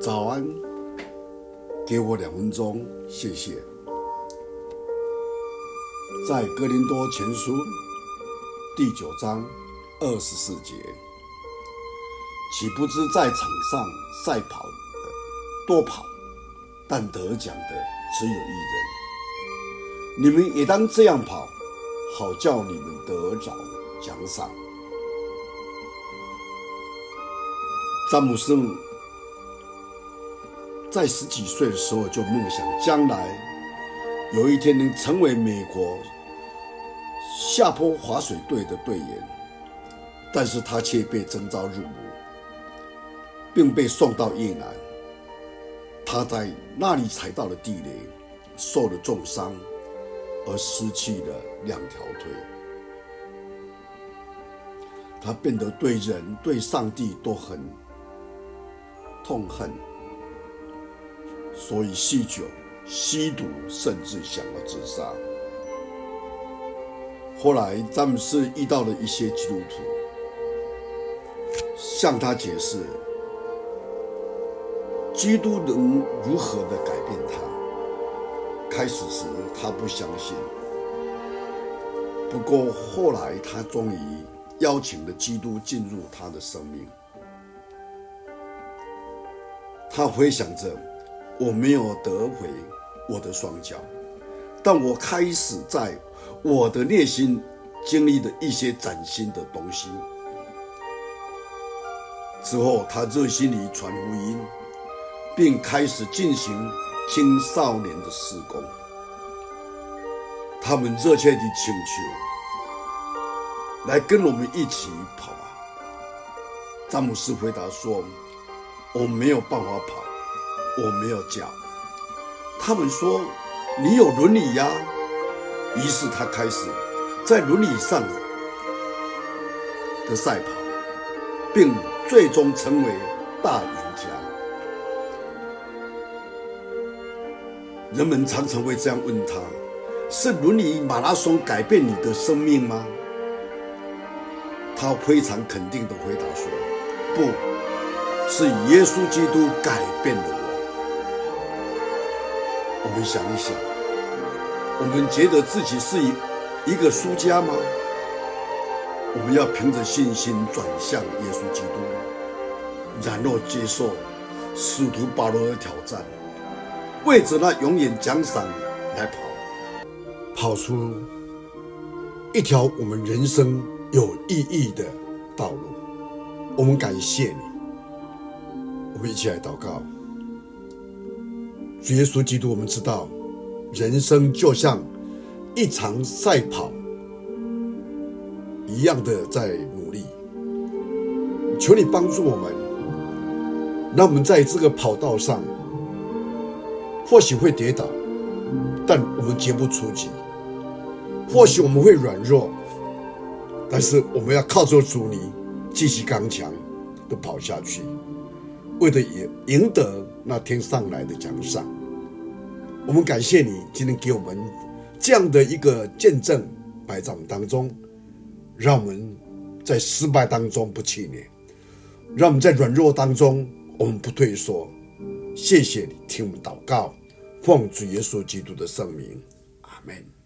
早安，给我两分钟，谢谢。在哥林多前书第九章二十四节，岂不知在场上赛跑的多跑，但得奖的只有一人。你们也当这样跑，好叫你们得着奖赏。詹姆斯在十几岁的时候就梦想，将来有一天能成为美国下坡滑水队的队员，但是他却被征召入伍，并被送到越南。他在那里踩到了地雷，受了重伤，而失去了两条腿。他变得对人、对上帝都很痛恨。所以酗酒、吸毒，甚至想要自杀。后来，詹姆斯遇到了一些基督徒，向他解释基督能如何的改变他。开始时，他不相信。不过后来，他终于邀请了基督进入他的生命。他回想着。我没有得回我的双脚，但我开始在我的内心经历的一些崭新的东西。之后，他热心地传福音，并开始进行青少年的施工。他们热切地请求来跟我们一起跑啊！詹姆斯回答说：“我没有办法跑。”我没有脚，他们说你有轮椅呀。于是他开始在轮椅上的赛跑，并最终成为大赢家。人们常常会这样问他：是轮椅马拉松改变你的生命吗？他非常肯定地回答说：不，是耶稣基督改变了我。们想一想，我们觉得自己是一一个输家吗？我们要凭着信心转向耶稣基督，然后接受使徒保罗的挑战，为着那永远奖赏来跑，跑出一条我们人生有意义的道路。我们感谢你，我们一起来祷告。主耶稣基督，我们知道，人生就像一场赛跑一样的在努力。求你帮助我们，让我们在这个跑道上，或许会跌倒，但我们绝不出击；或许我们会软弱，但是我们要靠着主你，继续刚强的跑下去。为了赢赢得那天上来的奖赏，我们感谢你今天给我们这样的一个见证摆在我们当中，让我们在失败当中不气馁，让我们在软弱当中我们不退缩。谢谢你听我们祷告，奉主耶稣基督的圣名，阿门。